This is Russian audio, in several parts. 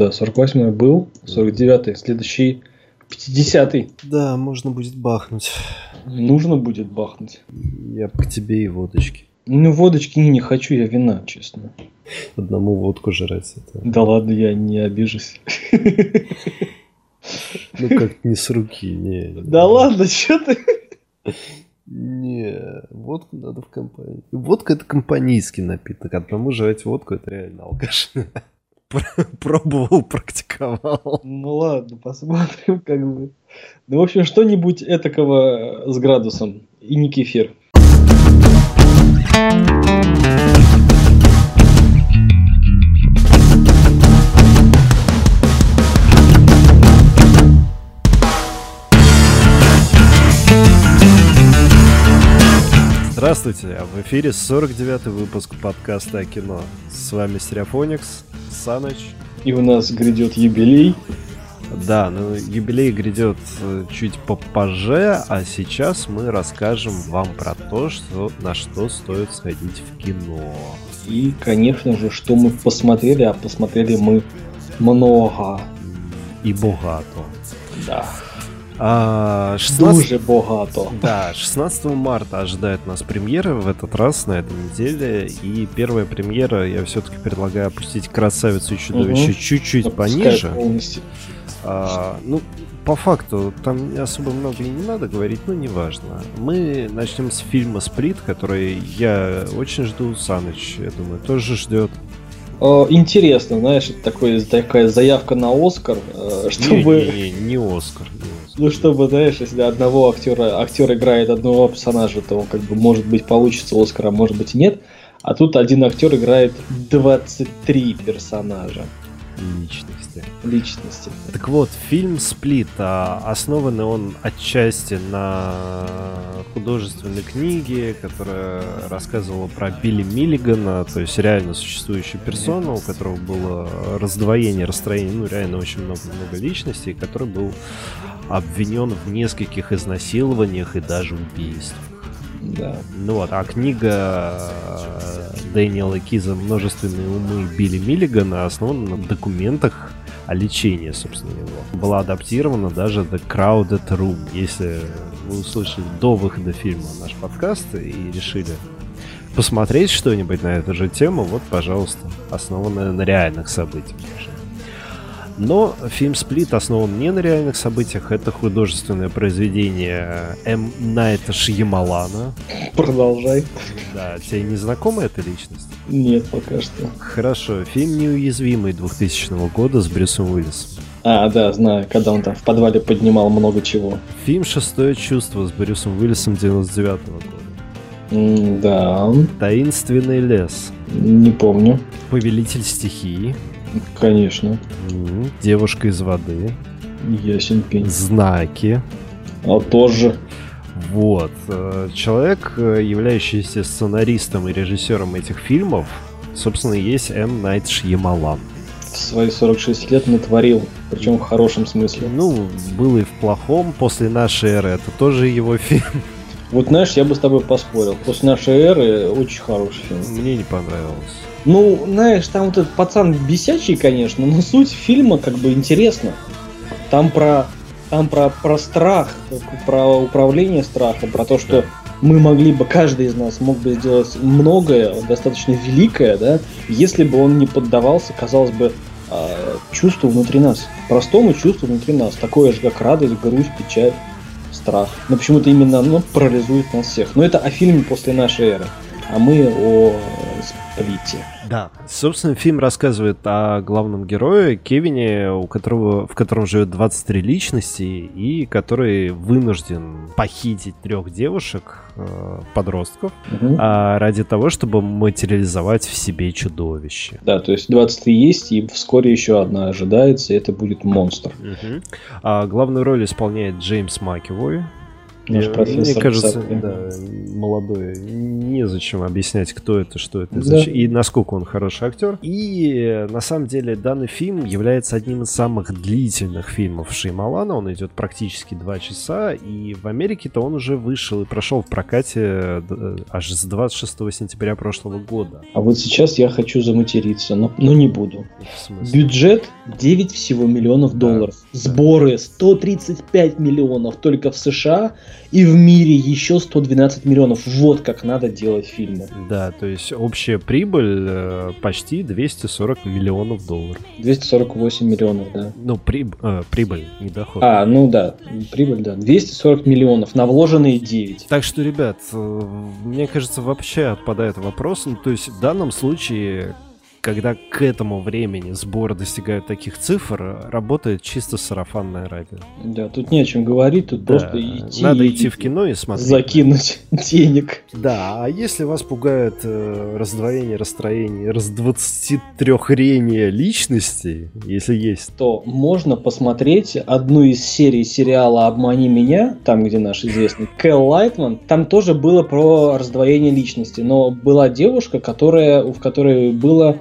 Да, 48-й был, 49-й, следующий 50-й. Да, можно будет бахнуть. Нужно будет бахнуть. Я к тебе и водочки. Ну, водочки не, не хочу, я вина, честно. Одному водку жрать. Это... Да ладно, я не обижусь. Ну, как не с руки, не. Да ладно, что ты? Не, водку надо в компании. Водка это компанейский напиток, одному жрать водку это реально алкаш. Пробовал, практиковал. Ну ладно, посмотрим, как бы. Ну, в общем, что-нибудь этакого с градусом. И не Здравствуйте, в эфире 49-й выпуск подкаста о кино. С вами Стереофоникс, Саныч. И у нас грядет юбилей. Да, ну юбилей грядет э, чуть попозже, а сейчас мы расскажем вам про то, что, на что стоит сходить в кино. И, конечно же, что мы посмотрели, а посмотрели мы много. И богато. Да. А, 16... Дуже богато. Да, 16 марта ожидает нас премьера в этот раз, на этой неделе. И первая премьера, я все-таки предлагаю опустить «Красавицу и чудовище» угу. чуть-чуть Опускай пониже. Полностью. А, ну, по факту, там особо много и не надо говорить, но неважно. Мы начнем с фильма «Сплит», который я очень жду, Саныч, я думаю, тоже ждет. Интересно, знаешь, такой, такая заявка на Оскар, э, чтобы... Не, не, не, не Оскар. Ну, чтобы, знаешь, если одного актера, актер играет одного персонажа, то, как бы, может быть, получится Оскар, а может быть и нет. А тут один актер играет 23 персонажа личности. Личности. Так вот, фильм «Сплит», а, основанный он отчасти на художественной книге, которая рассказывала про Билли Миллигана, то есть реально существующую персону, у которого было раздвоение, расстроение, ну реально очень много-много личностей, который был обвинен в нескольких изнасилованиях и даже убийствах. Да. Ну вот, а книга э, Дэниела Киза «Множественные умы» Билли Миллигана основана на документах о лечении, собственно, его. Была адаптирована даже The Crowded Room. Если вы услышали до выхода фильма наш подкаст и решили посмотреть что-нибудь на эту же тему, вот, пожалуйста, основанная на реальных событиях. Но фильм «Сплит» основан не на реальных событиях. Это художественное произведение М. Найта Шьямалана. Продолжай. Да, тебе не знакома эта личность? Нет, пока что. Хорошо. Фильм «Неуязвимый» 2000 года с Брюсом Уиллисом. А, да, знаю, когда он там в подвале поднимал много чего. Фильм «Шестое чувство» с Брюсом Уиллисом 99 -го года. М да. «Таинственный лес». Не помню. «Повелитель стихии». Конечно. Девушка из воды. Ясен пень. Знаки. А тоже. Вот. Э, человек, э, являющийся сценаристом и режиссером этих фильмов, собственно, есть М. Найт Шьямалан. В свои 46 лет натворил, причем в хорошем смысле. Ну, было и в плохом. После нашей эры это тоже его фильм. Вот знаешь, я бы с тобой поспорил. После нашей эры очень хороший фильм. Мне не понравилось. Ну, знаешь, там вот этот пацан бесячий, конечно, но суть фильма как бы интересна. Там про, там про, про страх, про управление страхом, про то, что мы могли бы, каждый из нас мог бы сделать многое, достаточно великое, да, если бы он не поддавался, казалось бы, а, чувству внутри нас, простому чувству внутри нас, такое же, как радость, грусть, печаль, страх. Но почему-то именно оно парализует нас всех. Но это о фильме после нашей эры, а мы о сплите. Да. Собственно, фильм рассказывает о главном герое Кевине, у которого, в котором живет 23 личности, и который вынужден похитить трех девушек, э, подростков, угу. э, ради того, чтобы материализовать в себе чудовище. Да, то есть 23 есть, и вскоре еще одна ожидается, и это будет монстр. Угу. А главную роль исполняет Джеймс Макэвой. Наш профессор. Мне кажется, да, молодой, незачем объяснять, кто это, что это, да. и насколько он хороший актер. И на самом деле данный фильм является одним из самых длительных фильмов Шеймалана. Он идет практически два часа, и в Америке-то он уже вышел и прошел в прокате э, аж с 26 сентября прошлого года. А вот сейчас я хочу заматериться, но, но не буду. Бюджет 9 всего миллионов долларов. Да. Сборы 135 миллионов только в США и в мире еще 112 миллионов. Вот как надо делать фильмы. Да, то есть общая прибыль э, почти 240 миллионов долларов. 248 миллионов, да. Ну, при, э, прибыль, не доход. А, ну да, прибыль, да. 240 миллионов, на вложенные 9. Так что, ребят, э, мне кажется, вообще отпадает вопрос. Ну, то есть в данном случае когда к этому времени сборы достигают таких цифр, работает чисто сарафанное радио. Да, тут не о чем говорить, тут да, просто идти. Надо идти в кино и смотреть. Закинуть денег. Да, а если вас пугает э, раздвоение, расстроение, раздвадцатитрехрение личностей, если есть, то можно посмотреть одну из серий сериала «Обмани меня», там, где наш известный Кэл Лайтман, там тоже было про раздвоение личности, но была девушка, которая, в которой было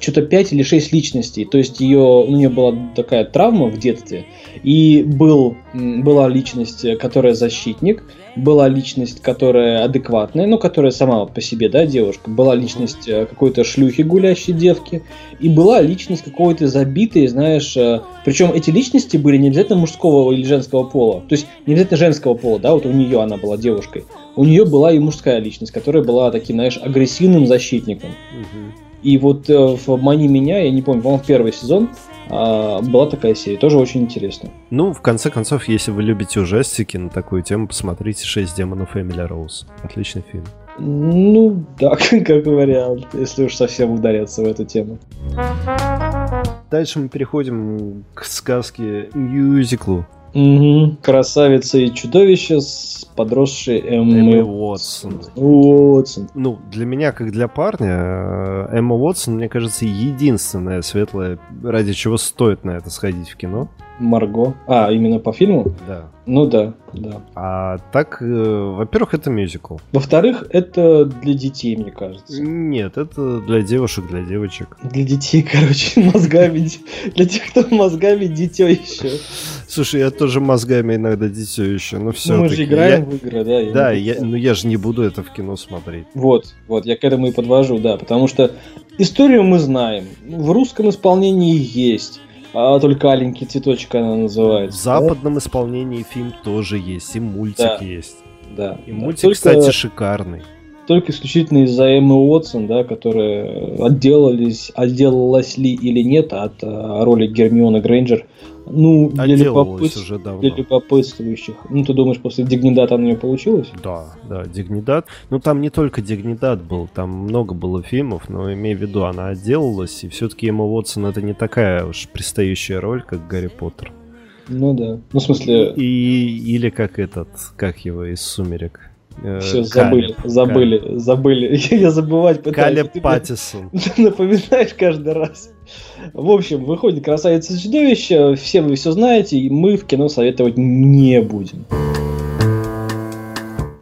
что-то 5 или 6 личностей. То есть ее, у нее была такая травма в детстве. И был, была личность, которая защитник, была личность, которая адекватная, ну, которая сама по себе, да, девушка, была личность э, какой-то шлюхи гулящей девки, и была личность какой-то забитой, знаешь, э, причем эти личности были не обязательно мужского или женского пола, то есть не обязательно женского пола, да, вот у нее она была девушкой, у нее была и мужская личность, которая была таким, знаешь, агрессивным защитником. Угу. И вот э, в «Обмани меня», я не помню, по-моему, первый сезон, а, была такая серия, тоже очень интересно. Ну, в конце концов, если вы любите ужастики на такую тему, посмотрите «Шесть демонов Эмили Роуз». Отличный фильм. Ну, да, как вариант, если уж совсем ударяться в эту тему. Дальше мы переходим к сказке мюзиклу Угу. Красавица и чудовище с подросшей Эммой Эммой Уотсон. Уотсон. Ну, для меня, как для парня, э, Эмма Уотсон, мне кажется, единственная светлая, ради чего стоит на это сходить в кино. Марго. А, именно по фильму? Да. Ну да, да. А так, э, во-первых, это мюзикл. Во-вторых, это для детей, мне кажется. Нет, это для девушек, для девочек. Для детей, короче, мозгами. Для тех, кто мозгами дитё еще. Слушай, я тоже мозгами иногда дитё еще, но все. Ну, мы же играем в игры, да? Да, я, но я же не буду это в кино смотреть. Вот, вот, я к этому и подвожу, да, потому что историю мы знаем. В русском исполнении есть. А только аленький цветочек она называется. В западном да? исполнении фильм тоже есть, и мультик да. есть. Да. И да. мультик, только, кстати, шикарный. Только исключительно из-за Эммы Уотсон, да, которая отделались, отделалась ли или нет от а, роли Гермиона Грейнджер ну, для, любопыт... уже давно. для любопытствующих. Ну, ты думаешь, после Дигнидата у нее получилось? Да, да, Дигнидат. Ну, там не только Дигнидат был, там много было фильмов, но имей в виду, она отделалась, и все-таки Эмма Уотсон это не такая уж пристающая роль, как Гарри Поттер. Ну да. Ну, в смысле... И, или как этот, как его из «Сумерек». Э, Все, забыли, забыли, забыли. Я забывать пытаюсь. Калеб Паттисон. Напоминаешь каждый раз. В общем, выходит «Красавица и чудовище», все вы все знаете, и мы в кино советовать не будем.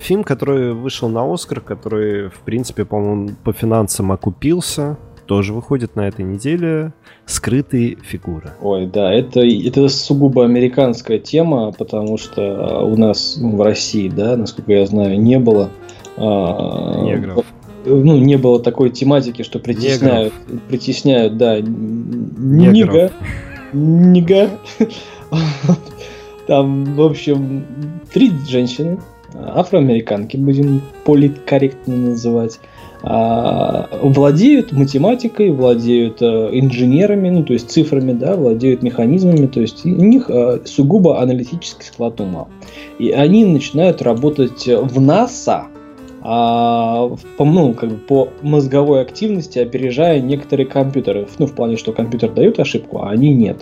Фильм, который вышел на Оскар, который, в принципе, по-моему, по финансам окупился, тоже выходит на этой неделе. Скрытые фигуры. Ой, да, это, это сугубо американская тема, потому что у нас в России, да, насколько я знаю, не было а, Негров ну, не было такой тематики, что притесняют, Негров. притесняют, да, нига, нига. Там, в общем, три женщины, афроамериканки, будем политкорректно называть, а, владеют математикой, владеют а, инженерами, ну, то есть цифрами, да, владеют механизмами, то есть у них а, сугубо аналитический склад ума. И они начинают работать в НАСА, а, по, ну, как бы по мозговой активности опережая некоторые компьютеры. Ну, в плане, что компьютер дает ошибку, а они нет.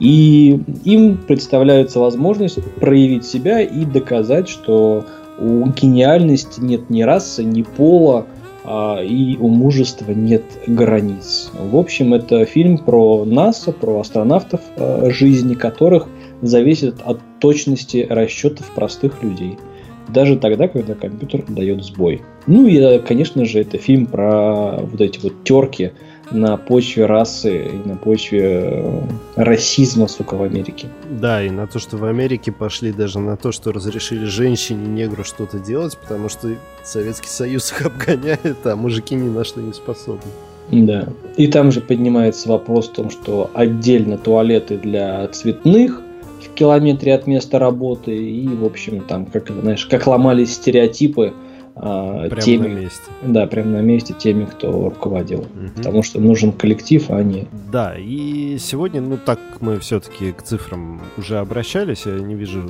И им представляется возможность проявить себя и доказать, что у гениальности нет ни расы, ни пола, а, и у мужества нет границ. В общем, это фильм про НАСА, про астронавтов, а, жизни которых зависит от точности расчетов простых людей – даже тогда, когда компьютер дает сбой. Ну и, конечно же, это фильм про вот эти вот терки на почве расы и на почве э, расизма, сука, в Америке. Да, и на то, что в Америке пошли даже на то, что разрешили женщине, негру что-то делать, потому что Советский Союз их обгоняет, а мужики ни на что не способны. Да. И там же поднимается вопрос о том, что отдельно туалеты для цветных в километре от места работы. И, в общем, там, как, знаешь, как ломались стереотипы а, прямо теми, на месте. Да, прямо на месте теми, кто руководил. Угу. Потому что нужен коллектив, а не... Да, и сегодня, ну так мы все-таки к цифрам уже обращались, я не вижу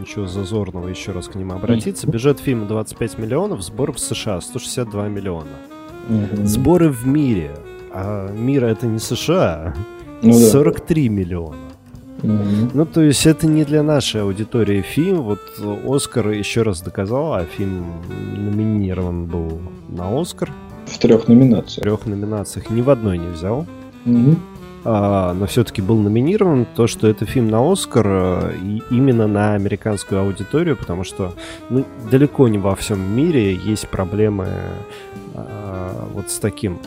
ничего зазорного еще раз к ним обратиться. Бюджет фильма 25 миллионов, сбор в США 162 миллиона. Угу. Сборы в мире, а мир это не США, ну, 43 да. миллиона. Mm-hmm. Ну, то есть это не для нашей аудитории фильм. Вот Оскар еще раз доказал, а фильм номинирован был на Оскар. В трех номинациях. В трех номинациях. Ни в одной не взял. Mm-hmm. А, но все-таки был номинирован. То, что это фильм на Оскар, э, и именно на американскую аудиторию, потому что ну, далеко не во всем мире есть проблемы а, вот с таким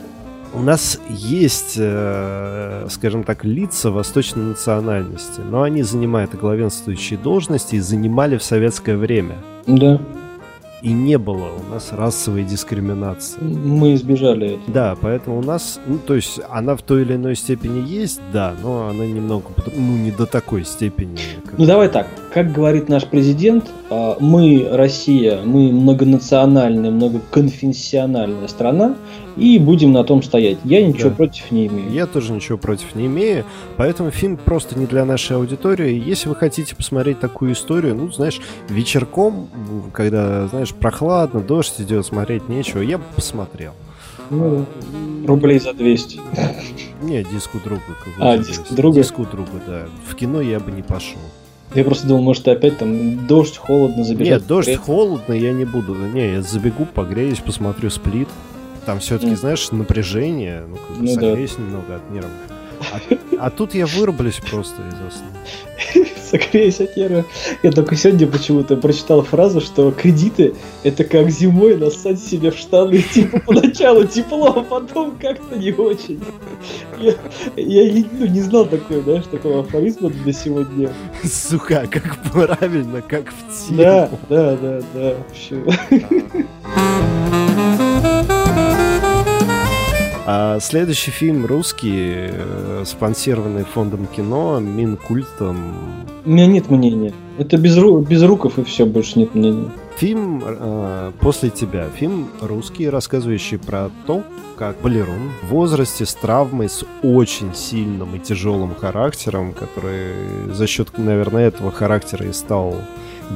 у нас есть, э, скажем так, лица восточной национальности, но они занимают главенствующие должности и занимали в советское время. Да и не было у нас расовой дискриминации. Мы избежали этого. Да, поэтому у нас, ну, то есть она в той или иной степени есть, да, но она немного, ну, не до такой степени. Как... Ну, давай так, как говорит наш президент, а, мы, Россия, мы многонациональная, многоконфессиональная страна, и будем на том стоять. Я ничего да. против не имею. Я тоже ничего против не имею, поэтому фильм просто не для нашей аудитории. Если вы хотите посмотреть такую историю, ну, знаешь, вечерком, когда, знаешь, прохладно, дождь идет, смотреть нечего, я бы посмотрел. Ну, рублей за 200. Не, диску друга. А, диску друга? Диску друга, да. В кино я бы не пошел. Я просто думал, может, опять там дождь, холодно забежать. Нет, дождь, холодно, я не буду. Не, я забегу, погреюсь, посмотрю сплит. Там все-таки, mm. знаешь, напряжение, ну, как бы ну, согреюсь да. немного от нервов. А, а тут я вырублюсь просто из сна. Согреюсь от нервов. Я только сегодня почему-то прочитал фразу, что кредиты это как зимой нассать себе в штаны. Типа поначалу тепло, а потом как-то не очень. Я, я ну, не знал такой, знаешь, такого афоризма до сегодня. Сука, как правильно, как в тему. Да, да, да, да. Вообще. А следующий фильм русский, э, спонсированный фондом кино, Минкультом. У меня нет мнения. Это без, ру... без руков и все, больше нет мнения. Фильм э, «После тебя». Фильм русский, рассказывающий про то, как балерун в возрасте с травмой, с очень сильным и тяжелым характером, который за счет, наверное, этого характера и стал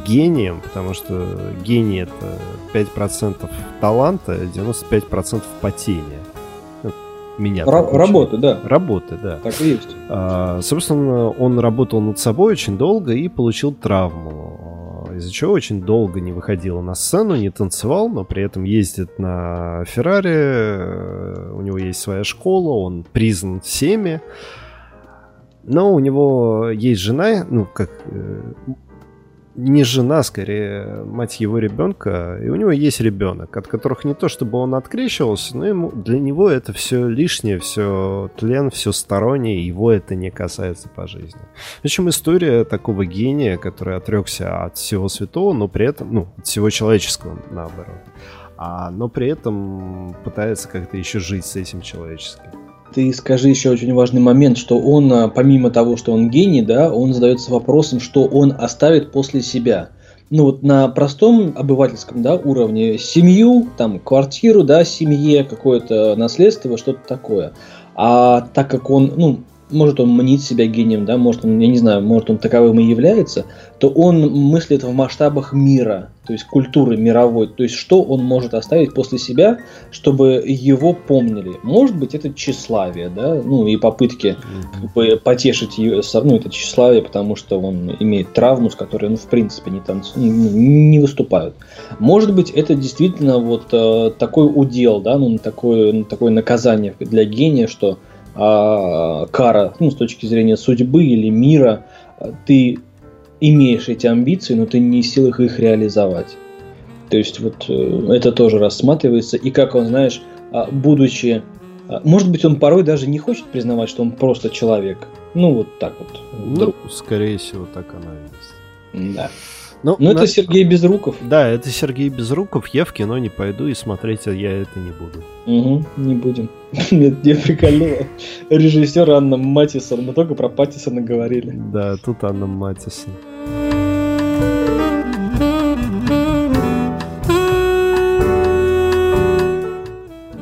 гением, потому что гений это 5% таланта, 95% потения меня. Р- работы, да. Работы, да. Так и есть. А, собственно, он работал над собой очень долго и получил травму, из-за чего очень долго не выходил на сцену, не танцевал, но при этом ездит на Феррари, у него есть своя школа, он признан всеми. Но у него есть жена, ну, как э, не жена, скорее мать его ребенка, и у него есть ребенок, от которых не то чтобы он открещивался, но ему, для него это все лишнее, все тлен, все стороннее, его это не касается по жизни. В общем, история такого гения, который отрекся от всего святого, но при этом, ну, от всего человеческого, наоборот, а, но при этом пытается как-то еще жить с этим человеческим ты скажи еще очень важный момент, что он, а, помимо того, что он гений, да, он задается вопросом, что он оставит после себя. Ну вот на простом обывательском да, уровне семью, там квартиру, да, семье, какое-то наследство, что-то такое. А так как он, ну, может он мнит себя гением, да, может он, я не знаю, может он таковым и является, то он мыслит в масштабах мира, то есть культуры мировой, то есть что он может оставить после себя, чтобы его помнили. Может быть, это тщеславие, да, ну и попытки бы, потешить ну, это тщеславие, потому что он имеет травму, с которой, ну, в принципе, не, танц... не, не выступают. Может быть, это действительно вот э, такой удел, да, ну, такое, такое наказание для гения, что а, кара, ну, с точки зрения судьбы или мира, ты имеешь эти амбиции, но ты не в силах их реализовать. То есть вот э, это тоже рассматривается. И как он, знаешь, а, будучи... А, может быть, он порой даже не хочет признавать, что он просто человек. Ну, вот так вот. Ну, скорее всего, так оно и есть. Да. Ну, Но на... это Сергей Безруков. Да, это Сергей Безруков. Я в кино не пойду и смотреть я это не буду. Угу, не будем. Нет, не прикольнуло. Режиссер Анна Матисон. Мы только про Паттисона говорили. Да, тут Анна Матисон.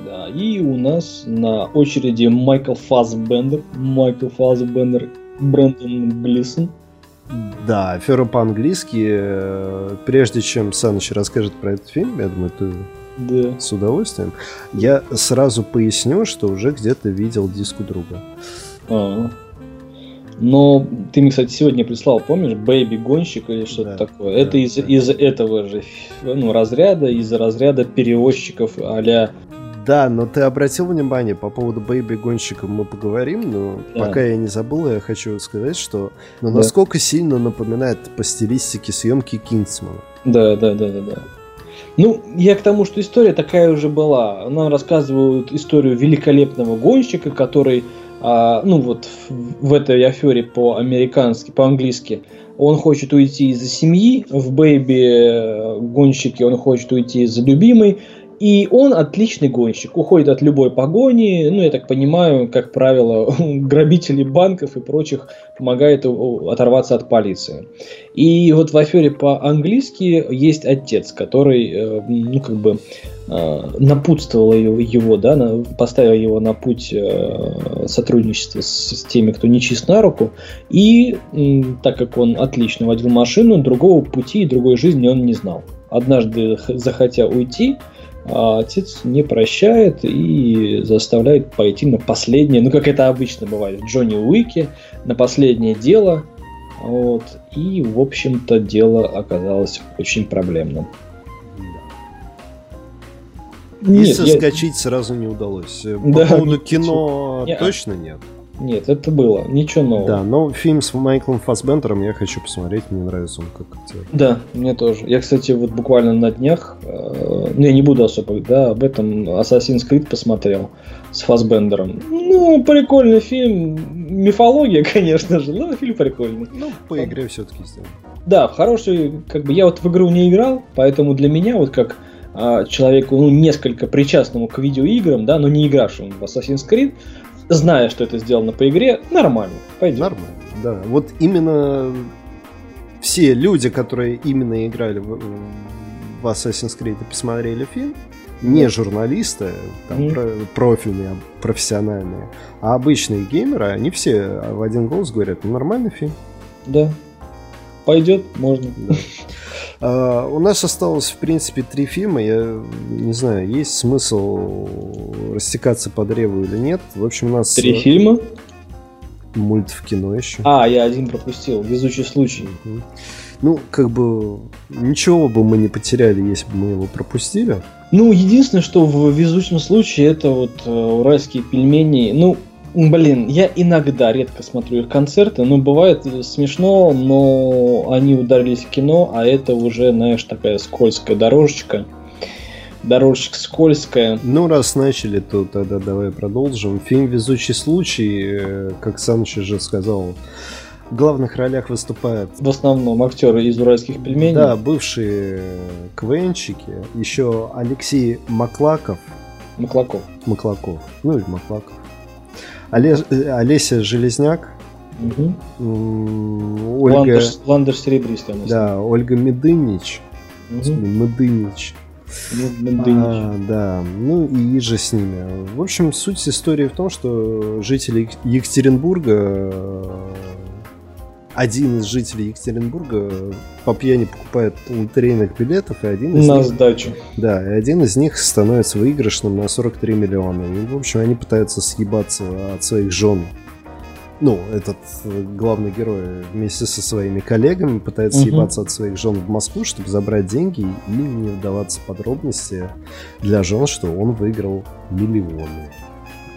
Да, и у нас на очереди Майкл Фассбендер. Майкл Фассбендер, Брэндон Глисон. Да, афера по-английски. Прежде чем Саныч расскажет про этот фильм, я думаю, ты да. с удовольствием. Я сразу поясню, что уже где-то видел диск у друга. А-а. Но ты мне, кстати, сегодня прислал, помнишь, Бэйби Гонщик или что-то да, такое. Да, Это из, да. из этого же ну, разряда, из разряда перевозчиков а-ля да, но ты обратил внимание по поводу Baby Гонщика мы поговорим, но да. пока я не забыл, я хочу сказать, что ну, да. насколько сильно напоминает по стилистике съемки Кингсмана. Да, да, да, да, да. Ну, я к тому, что история такая уже была. Нам рассказывают историю великолепного гонщика, который, а, ну вот в, в этой афере по-американски, по-английски, он хочет уйти из-за семьи, в Baby гонщике он хочет уйти из-за любимой, и он отличный гонщик, уходит от любой погони, ну, я так понимаю, как правило, грабителей банков и прочих помогает оторваться от полиции. И вот в афере по-английски есть отец, который, э, ну, как бы, э, напутствовал его, да, поставил его на путь э, сотрудничества с теми, кто не чист на руку. И так как он отлично водил машину, другого пути и другой жизни он не знал. Однажды, захотя уйти, а отец не прощает и заставляет пойти на последнее, ну как это обычно бывает в Джонни Уике, на последнее дело. Вот, и, в общем-то, дело оказалось очень проблемным. И соскочить я... сразу не удалось. По да, поводу кино нет. точно нет. Нет, это было. Ничего нового. Да, но фильм с Майклом Фассбендером я хочу посмотреть. Мне нравится он как актер. Да, мне тоже. Я, кстати, вот буквально на днях, э, ну, я не буду особо, да, об этом Assassin's Creed посмотрел с Фассбендером. Ну, прикольный фильм. Мифология, конечно же, но фильм прикольный. Ну, по игре все-таки сделал. Да, хороший, как бы я вот в игру не играл, поэтому для меня вот как а, человеку, ну, несколько причастному к видеоиграм, да, но не игравшему в Assassin's Creed, зная, что это сделано по игре, нормально, пойдет. Нормально, да. Вот именно все люди, которые именно играли в, в Assassin's Creed и посмотрели фильм, не журналисты, там, mm. про, профильные, профессиональные, а обычные геймеры, они все в один голос говорят, ну, нормальный фильм. Да. Пойдет, можно. Да. Uh, у нас осталось, в принципе, три фильма. Я не знаю, есть смысл растекаться по древу или нет. В общем, у нас... Три фильма? Мульт в кино еще. А, я один пропустил. Везучий случай. Uh-huh. Ну, как бы, ничего бы мы не потеряли, если бы мы его пропустили. Ну, единственное, что в везучем случае, это вот э, уральские пельмени. Ну, Блин, я иногда редко смотрю их концерты, но бывает смешно, но они ударились в кино, а это уже, знаешь, такая скользкая дорожечка. Дорожечка скользкая. Ну, раз начали, то тогда давай продолжим. Фильм «Везучий случай», э, как Саныч уже сказал, в главных ролях выступают... В основном актеры из «Уральских пельменей». Да, бывшие КВНщики. Еще Алексей Маклаков. Маклаков. Маклаков. Ну или Маклаков. Оле... Э, Олеся Железняк. Угу. Ольга... Ландыш, Ландыш Серебристая. Да, Ольга Медынич. Угу. Медынич. А, да, ну и же с ними. В общем, суть истории в том, что жители Екатеринбурга один из жителей Екатеринбурга по пьяни покупает лотерейных билетов, и один из на них, сдачу. Да, и один из них становится выигрышным на 43 миллиона. И, в общем, они пытаются съебаться от своих жен. Ну, этот э, главный герой вместе со своими коллегами пытается угу. съебаться от своих жен в Москву, чтобы забрать деньги и не вдаваться в подробности для жен, что он выиграл миллионы.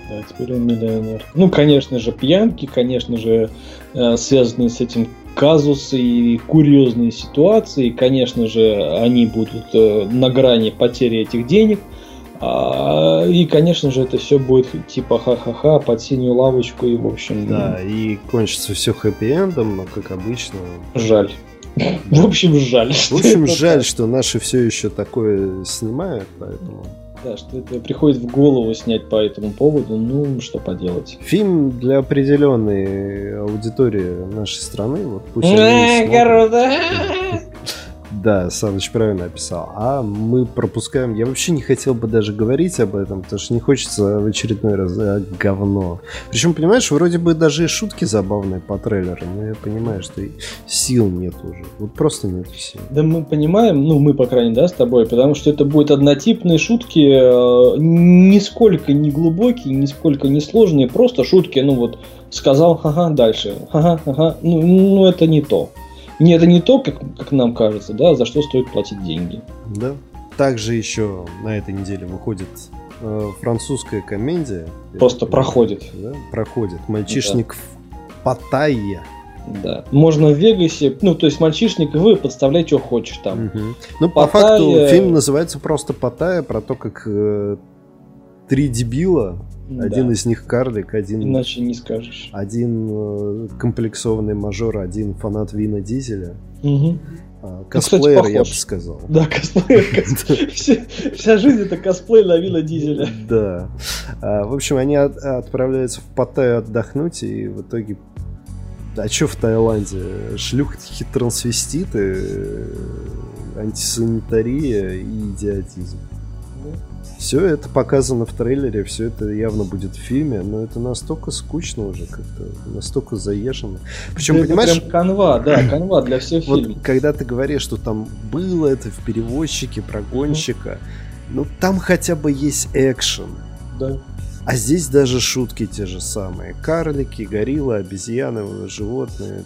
Да, теперь он миллионер. Ну, конечно же, пьянки, конечно же, э, связанные с этим казусы и курьезные ситуации. Конечно же, они будут э, на грани потери этих денег. А, и, конечно же, это все будет типа ха-ха-ха под синюю лавочку и, в общем... Да, и кончится все хэппи-эндом, как обычно... Жаль. В общем, жаль. В общем, жаль, что наши все еще такое снимают, поэтому... Да, что это приходит в голову снять по этому поводу, ну, что поделать. Фильм для определенной аудитории нашей страны, вот пусть да, Саныч правильно описал. А мы пропускаем... Я вообще не хотел бы даже говорить об этом, потому что не хочется в очередной раз а, говно. Причем, понимаешь, вроде бы даже и шутки забавные по трейлеру, но я понимаю, что сил нет уже. Вот просто нет сил. Да мы понимаем, ну мы, по крайней мере, да, с тобой, потому что это будут однотипные шутки, э, нисколько не глубокие, нисколько не сложные, просто шутки, ну вот, сказал, ага, дальше, ага, ну, ну это не то. Не, это не то, как, как нам кажется, да, за что стоит платить деньги. Да. Также еще на этой неделе выходит э, французская комедия. Просто это, проходит. Да, проходит. Мальчишник да. в Паттайе. Да. Можно в Вегасе, ну, то есть мальчишник, вы подставляй, что хочешь там. Угу. Ну, Паттайя... по факту фильм называется просто Паттайя, про то, как э, три дебила один да. из них карлик, один... Иначе не скажешь. Один э, комплексованный мажор, один фанат Вина Дизеля. Угу. Косплеер, ну, я бы сказал. Да, косплеер. Вся жизнь это косплей на Вина Дизеля. Да. А, в общем, они отправляются в Паттайю отдохнуть, и в итоге а что в Таиланде? Шлюхи трансвеститы, э, антисанитария и идиотизм. Все это показано в трейлере, все это явно будет в фильме, но это настолько скучно уже, как-то настолько заезжено. Причем, да понимаешь... Это прям канва, да, канва для всех фильмов. Вот когда ты говоришь, что там было это в перевозчике, прогонщика, mm-hmm. ну там хотя бы есть экшен. Да. А здесь даже шутки те же самые. Карлики, гориллы, обезьяны, животные.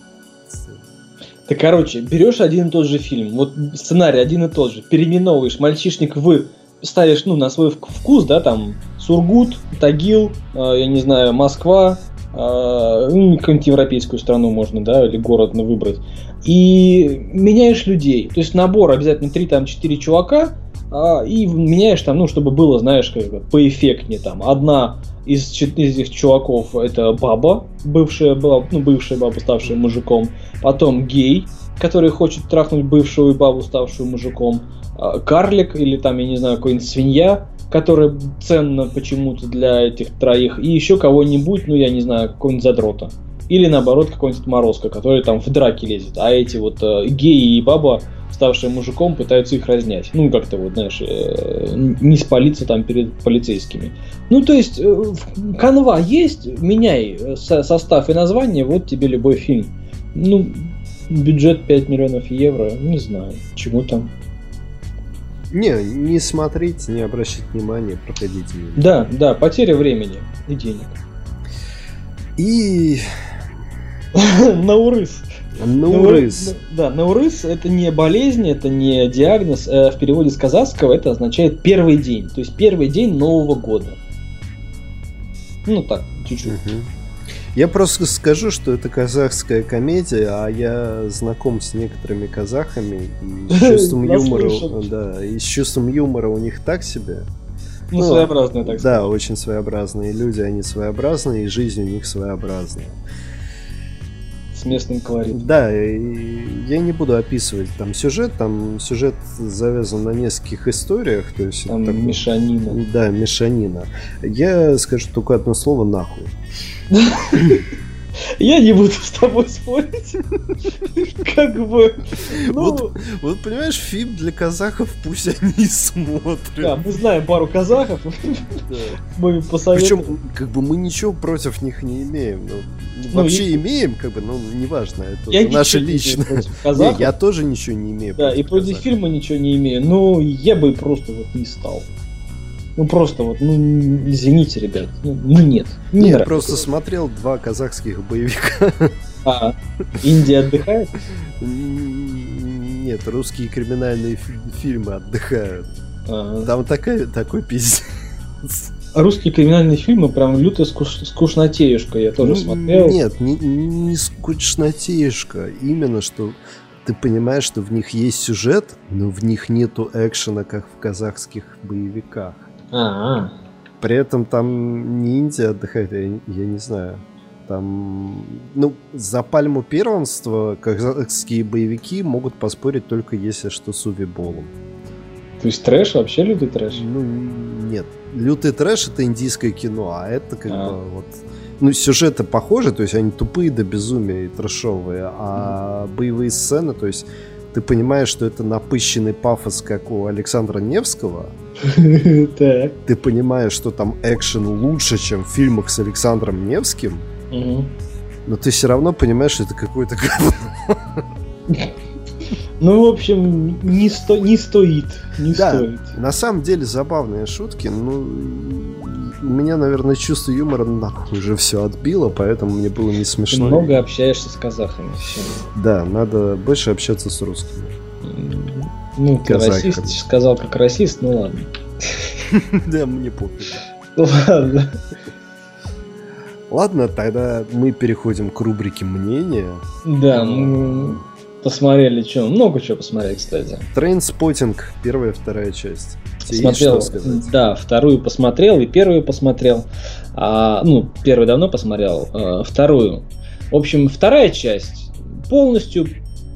Ты, короче, берешь один и тот же фильм, вот сценарий один и тот же, переименовываешь мальчишник в ставишь, ну, на свой вкус, да, там, Сургут, Тагил, э, я не знаю, Москва, э, ну, какую-нибудь европейскую страну можно, да, или город на выбрать. И меняешь людей. То есть набор обязательно 3 там 4 чувака, э, и меняешь там, ну, чтобы было, знаешь, как поэффектнее там. Одна из, из этих чуваков это баба, бывшая баба, ну, бывшая баба, ставшая мужиком. Потом гей, который хочет трахнуть бывшую бабу, ставшую мужиком. А, карлик или там, я не знаю, какой-нибудь свинья, которая ценна почему-то для этих троих, и еще кого-нибудь, ну, я не знаю, какого-нибудь задрота. Или наоборот, какой-нибудь морозка, который там в драке лезет. А эти вот э, геи и баба, ставшие мужиком, пытаются их разнять. Ну, как-то вот, знаешь, э, не спалиться там перед полицейскими. Ну, то есть, э, канва есть, меняй э, со состав и название, вот тебе любой фильм. Ну, бюджет 5 миллионов евро, не знаю, чему там. Не, не смотреть, не обращать внимания, проходить мимо. Да, да, потеря времени и денег. И... Наурыс. Наурыс. Да, наурыс это не болезнь, это не диагноз. Э, в переводе с казахского это означает первый день. То есть первый день Нового года. Ну так, чуть-чуть. Угу. Я просто скажу, что это казахская комедия, а я знаком с некоторыми казахами, и с чувством юмора, да, и с чувством юмора у них так себе. Ну, ну своеобразные, так сказать. Да, очень своеобразные люди, они своеобразные, и жизнь у них своеобразная. С местным колоритом. Да, я не буду описывать там сюжет, там сюжет завязан на нескольких историях, то есть... Там такой, мешанина. Да, мешанина. Я скажу только одно слово «нахуй». Я не буду с тобой спорить. Как бы. Ну... Вот, вот понимаешь, фильм для казахов пусть они смотрят. Да, мы знаем пару казахов. Мы посоветуем. Причем, как бы мы ничего против них не имеем. Ну, ну вообще имеем, как бы, но неважно. Это наше личное. Я тоже ничего не имею. Да, и против фильма ничего не имею. Но я бы просто вот не стал. Ну просто вот, ну извините, ребят, ну, ну нет. Не Я просто смотрел два казахских боевика. А, Индия отдыхает? Нет, русские криминальные фильмы отдыхают. Ага. Там такая, такой пиздец. русские криминальные фильмы прям люто скуш... скучнотеюшка, я тоже Ну, смотрел. Нет, не, не скучнотеюшка. Именно, что ты понимаешь, что в них есть сюжет, но в них нету экшена, как в казахских боевиках. А, При этом там ниндзя отдыхает, я, не- я не знаю. Там, ну, за пальму первенства казахские боевики могут поспорить только если что с Увиболом. то есть трэш, вообще лютый трэш? Ну, нет. Лютый трэш это индийское кино, а это как А. бы вот... Ну, сюжеты похожи, то есть они тупые до безумия и трэшовые, а боевые сцены, то есть ты понимаешь, что это напыщенный пафос, как у Александра Невского, ты понимаешь, что там экшен лучше, чем в фильмах с Александром Невским, но ты все равно понимаешь, что это какой-то. Ну, в общем, не, сто... не стоит. Не Да. стоит. На самом деле забавные шутки, ну, меня, наверное, чувство юмора нахуй уже все отбило, поэтому мне было не Ты смешно. много общаешься с казахами. Да, надо больше общаться с русскими. Ну, ты Казахами. расист, сказал как расист, ну ладно. Да, мне пофиг. Ладно. Ладно, тогда мы переходим к рубрике мнения. Да, мы посмотрели что. Много чего посмотрели, кстати. Trainspotting, первая вторая часть. Тебе есть Смотрел, что сказать? да, вторую посмотрел и первую посмотрел. А, ну, первую давно посмотрел, а, вторую. В общем, вторая часть полностью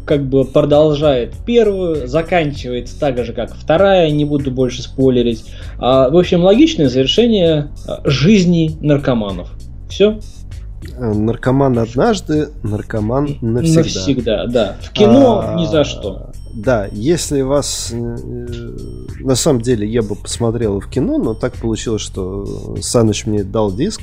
как бы продолжает первую, заканчивается так же, как вторая, не буду больше спойлерить. А, в общем, логичное завершение а, жизни наркоманов. Все? Э, Наркоман однажды, наркоман навсегда. Навсегда, да. В кино А, ни за что. Да, если вас... э, На самом деле, я бы посмотрел в кино, но так получилось, что Саныч мне дал диск.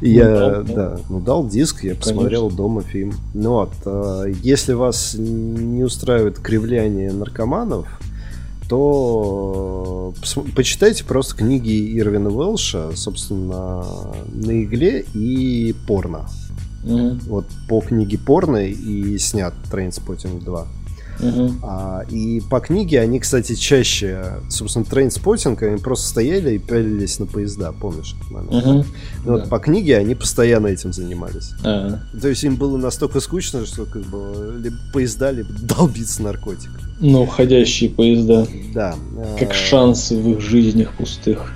И Ну, Я, дал, да. да, ну дал диск, я посмотрел дома фильм. Ну вот, э, если вас не устраивает кривляние наркоманов, то пос- почитайте просто книги Ирвина Уэлша, собственно, на игле и порно. Мгм, Вот по книге порно и снят Trainspotting 2. мгм. А, и по книге они, кстати, чаще, собственно, Trainspotting, они просто стояли и пялились на поезда, помнишь этот момент? Мгм. Ну вот Да. по книге они постоянно этим занимались. А, То есть им было настолько скучно, что как бы либо поезда, либо долбиться наркотик. Ну, ходящие поезда. Да. Как а, шансы в их жизнях пустых.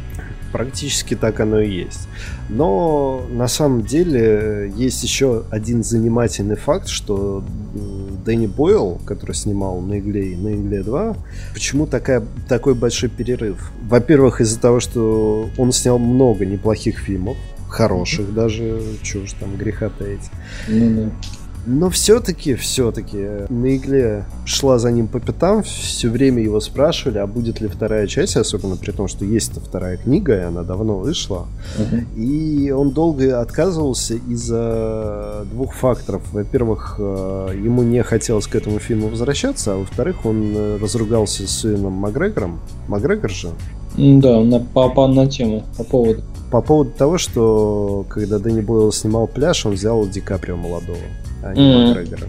Практически так оно и есть. Но на самом деле есть еще один занимательный факт, что Дэнни Бойл, который снимал на игле и на игле 2, почему такая, такой большой перерыв? Во-первых, из-за того, что он снял много неплохих фильмов, хороших даже, чего ж там греха таить. Ну да. Но все-таки, все-таки на игле шла за ним по пятам, все время его спрашивали, а будет ли вторая часть, особенно при том, что есть вторая книга, и она давно вышла. Мгм. И он долго отказывался из-за двух факторов. Во-первых, э, ему не хотелось к этому фильму возвращаться, а во-вторых, он э, разругался с Юэном Макгрегором. Макгрегор же. Да, на, по, по- на тему, по поводу. По поводу того, что когда Дэнни Бойл снимал пляж, он взял Ди Каприо молодого, а не Мгм. Макгрегора.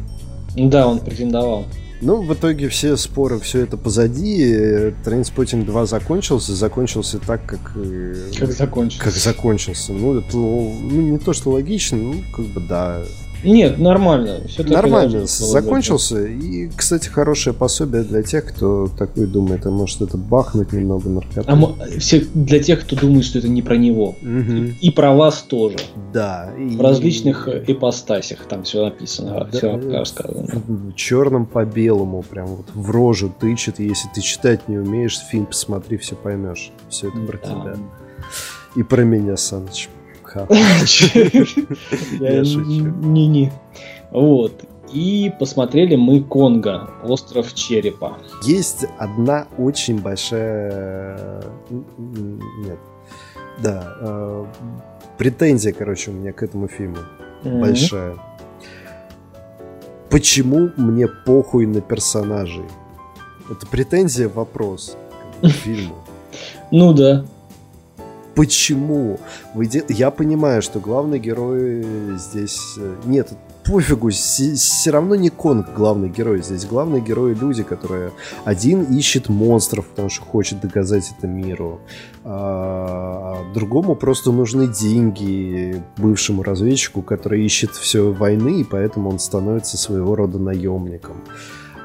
Да, он претендовал. Ну, в итоге все споры, все это позади. Trainspotting 2 закончился, закончился так, как, э, Как закончилось. как закончился. Ну, это ну, не то, что логично, ну, как бы да. Нет, нормально. Все Нормально закончился. И, кстати, хорошее пособие для тех, кто такой думает, а может это бахнуть немного наркоты. А все, для тех, кто думает, что это не про него. Мгм. И про вас тоже. Да. и- В различных э, ипостасях там все написано, Да. все рассказано. черным по белому, прям вот в рожу тычет. Если ты читать не умеешь, фильм посмотри, все поймешь. Все это про Да. тебя. И про меня, Саныч. Я шучу. Не-не. Вот. И посмотрели мы Конго, остров черепа. Есть одна очень большая... Нет. Да. э, Претензия, короче, у меня к этому фильму. Большая. Почему мне похуй на персонажей? Это претензия, вопрос к фильму. Ну да. Почему? Вы де... Я понимаю, что главный герой здесь... э, Нет, пофигу, все равно не Конг главный герой. Здесь главный герой люди, которые... Один ищет монстров, потому что хочет доказать это миру. А другому просто нужны деньги бывшему разведчику, который ищет все войны, и поэтому он становится своего рода наемником.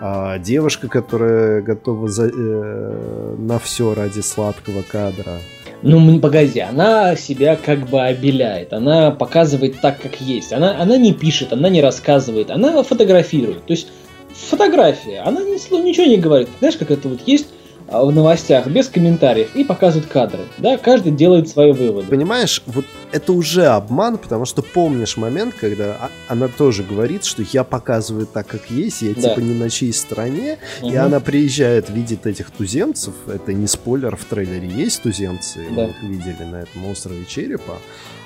А девушка, которая готова за, э, на все ради сладкого кадра. Ну, погоди, она себя как бы обеляет, она показывает так, как есть. Она, она не пишет, она не рассказывает, она фотографирует. То есть фотография, она ни ничего не говорит. Знаешь, как это вот есть в новостях, без комментариев, и показывают кадры. Да, каждый делает свои выводы. Понимаешь, вот это уже обман, потому что помнишь момент, когда а- она тоже говорит, что я показываю так, как есть, я Да. типа не на чьей стороне, и Мгм. она приезжает, видит этих туземцев, это не спойлер, в трейлере есть туземцы, Да. мы их видели на этом острове Черепа,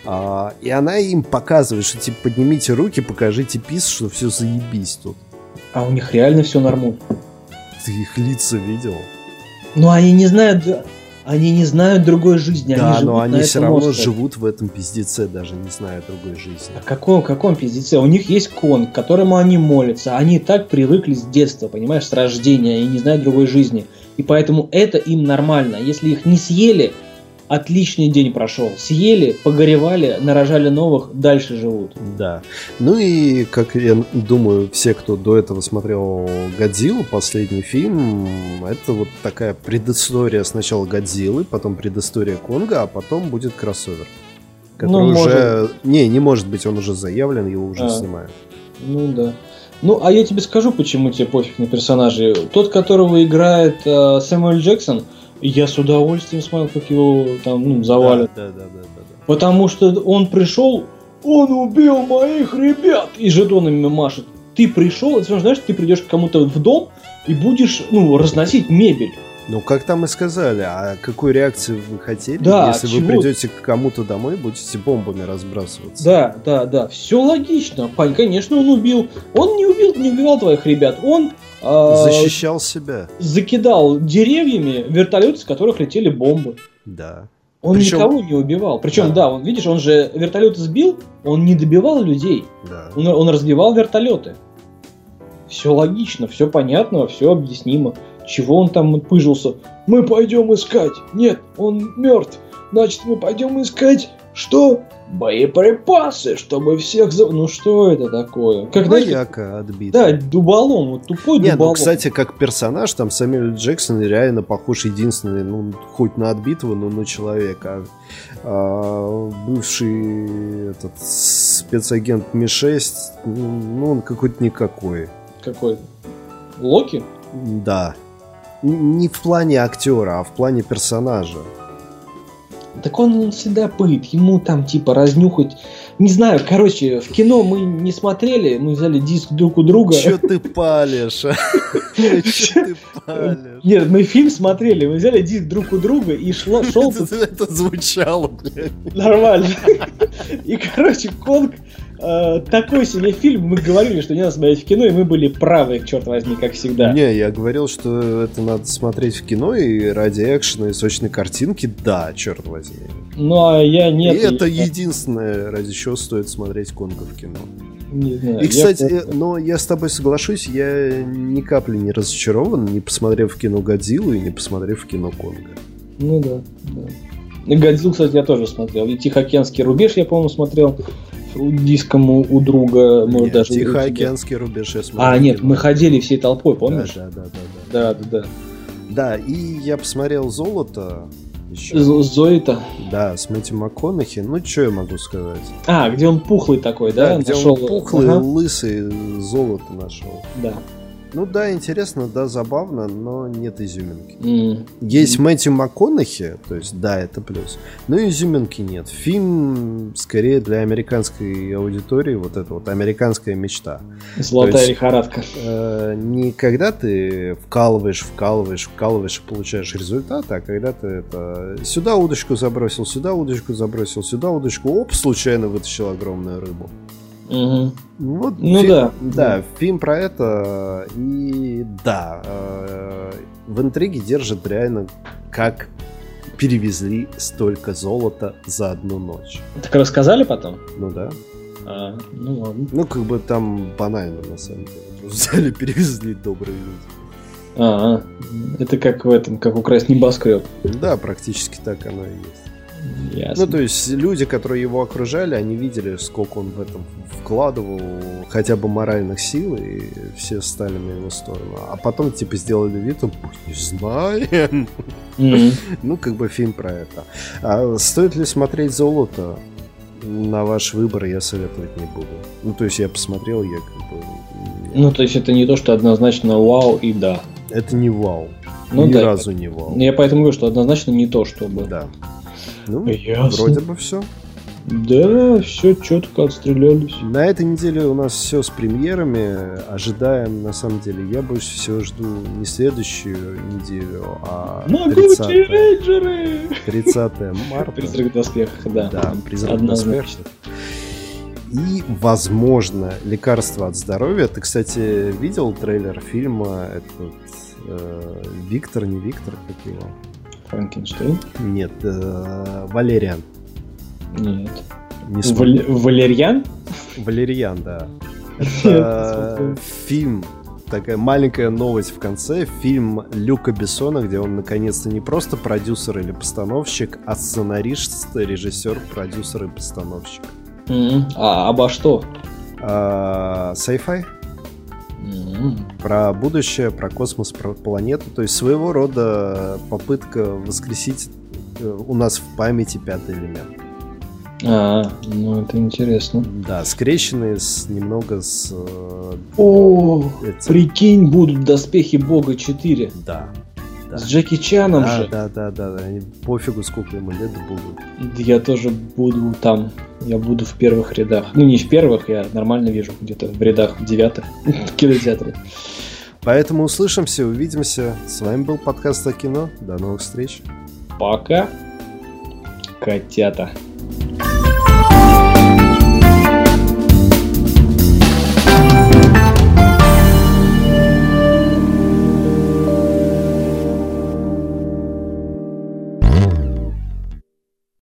А, и она им показывает, что типа поднимите руки, покажите пис, что все заебись тут. А у них реально все нормально. Ты их лица видел? Но они не знают, они не знают другой жизни. да, они но они все равно острове. живут в этом пиздеце, даже не зная другой жизни. О каком, каком пиздеце? У них есть кон, к которому они молятся. Они так привыкли с детства, понимаешь, с рождения, и не знают другой жизни. И поэтому это им нормально. Если их не съели, отличный день прошел. Съели, погоревали, нарожали новых, дальше живут. Да. Ну и, как я думаю, все, кто до этого смотрел Годзиллу, последний фильм, это вот такая предыстория сначала Годзиллы, потом предыстория Конга, а потом будет кроссовер. Который Ну, уже... Не, не может быть, он уже заявлен, его уже А. снимают. Ну да. Ну, а я тебе скажу, почему тебе пофиг на персонажей. Тот, которого играет э, Сэмюэль Джексон, я с удовольствием смотрел, как его там ну, завалят. Да, да, да, да, да. Потому что он пришел, он убил моих ребят и жетонами машет. Ты пришел, это знаешь, ты придешь к кому-то в дом и будешь, ну, разносить мебель. Ну, как там и сказали, а какой реакции вы хотели, Да, если вы чего? придете к кому-то домой, будете бомбами разбрасываться? Да, да, да, все логично. Пань, конечно, он убил. Он не убил, не убивал твоих ребят. Он а, Защищал себя, закидал деревьями вертолеты, с которых летели бомбы. да. Он Причем- никого не убивал. Причем, Да. да. он, видишь, он же вертолеты сбил, он не добивал людей. Да. Он, он разбивал вертолеты. Все логично, все понятно, все объяснимо. Чего он там пыжился? Мы пойдем искать. Нет, он мертв. Значит, мы пойдем искать что? Боеприпасы, чтобы всех... За... Ну что это такое? Когда... Вояка отбит. Да, дуболом, вот тупой Не, ну, дуболом. кстати, как персонаж, там Сэмюэл Джексон реально похож единственный, ну, хоть на отбитого, но на человека. А, бывший этот спецагент Ми-6, ну, он какой-то никакой. Какой? Локи? Да. Не в плане актера, а в плане персонажа. Так он всегда пыт, ему там типа разнюхать. Не знаю, короче, в кино мы не смотрели, мы взяли диск друг у друга. Че ты палишь? Че ты палишь? Нет, мы фильм смотрели, мы взяли диск друг у друга и шло, шел Это звучало, блядь. нормально. И, короче, Конг такой себе фильм, мы говорили, что не надо смотреть в кино, и мы были правы, черт возьми, как всегда. Не, я говорил, что это надо смотреть в кино, и ради экшена и сочной картинки, да, черт возьми. Ну, а я нет. и это я единственное, ради чего стоит смотреть Конга в кино. не знаю, И, я кстати, просто- э, но я с тобой соглашусь, я ни капли не разочарован, не посмотрев в кино Годзиллу и не посмотрев в кино Конга. Ну да, да. Годзиллу, кстати, я тоже смотрел. И Тихоокеанский рубеж, я, по-моему, смотрел диском у, у друга, может, Нет, даже. Тихоокеанский рубеж я смотрел. А, нет, мы ходили всей толпой, Да, помнишь? да, да, да, да. Да, да, да. Да, и я посмотрел «Золото» еще. Зоита. Да, с Мэтью МакКонахи. Ну, что я могу сказать? А, где он пухлый такой, да? где Нашел- он пухлый, Ага, лысый, золото нашел. Да. Ну да, интересно, да, забавно, но нет изюминки. М. Есть Мэтью МакКонахи, то есть да, это плюс. Но изюминки нет. Фильм скорее для американской аудитории, вот это вот американская мечта. Золотая То есть- лихорадка. Э, не когда ты вкалываешь, вкалываешь, вкалываешь и получаешь результат, а когда ты это сюда удочку забросил, сюда удочку забросил, сюда удочку, оп, случайно вытащил огромную рыбу. Мгм. Вот Ну фи- да. Да, фильм про это. И да, э, в интриге держит реально как перевезли столько золота за одну ночь. Так рассказали потом? Ну да. А, ну ладно. Ну, как бы там банально, на самом деле. Взяли, перевезли добрые люди. А, это как в этом, как украсть небоскреб. Да, практически так оно и есть. Ясно. Ну, то есть люди, которые его окружали, они видели, сколько он в этом вкладывал хотя бы моральных сил, и все стали на его сторону. А потом, типа, сделали вид, «Мы не знаем. Мгм. Ну, как бы фильм про это. А стоит ли смотреть «Золото»? На ваш выбор я советовать не буду. Ну, то есть я посмотрел, я как бы... Ну, то есть это не то, что однозначно вау и да. Это не вау. Ну Ни да. разу не вау. Я поэтому говорю, что однозначно не то, чтобы. Да. Ну, Ясно. вроде бы все. Да, все четко отстрелялись. На этой неделе у нас все с премьерами. Ожидаем, на самом деле, я больше всего жду не следующую неделю, а Могучие 30, рейнджеры! 30 марта. Призрак в доспехах, да. Да, призрак в доспехах. И, возможно, лекарство от здоровья. Ты, кстати, видел трейлер фильма этот э, Виктор, не Виктор, как его? Франкенштейн? Нет, э, Валериан. Нет. Не смотрел. Валь- Валерьян? Валерьян, да. Это фильм, такая маленькая новость в конце. Фильм Люка Бессона, где он наконец-то не просто продюсер или постановщик, а сценарист, режиссер, продюсер и постановщик. А обо что? А, Sci-fi? Про будущее, про космос, про планету. То есть своего рода попытка воскресить э, у нас в памяти пятый элемент. А, ну это интересно. Да, скрещенные с, немного с... э, О, этим. прикинь, будут доспехи Бога 4. Да. Да. С Джеки Чаном Да, же. да, да, да, да. Они Пофигу, сколько ему лет будут. Я тоже буду там. Я буду в первых рядах. Ну, не в первых, я нормально вижу, где-то в рядах в девятых в кинотеатре. Поэтому услышимся, увидимся. С вами был подкаст о кино. До новых встреч. Пока. Котята.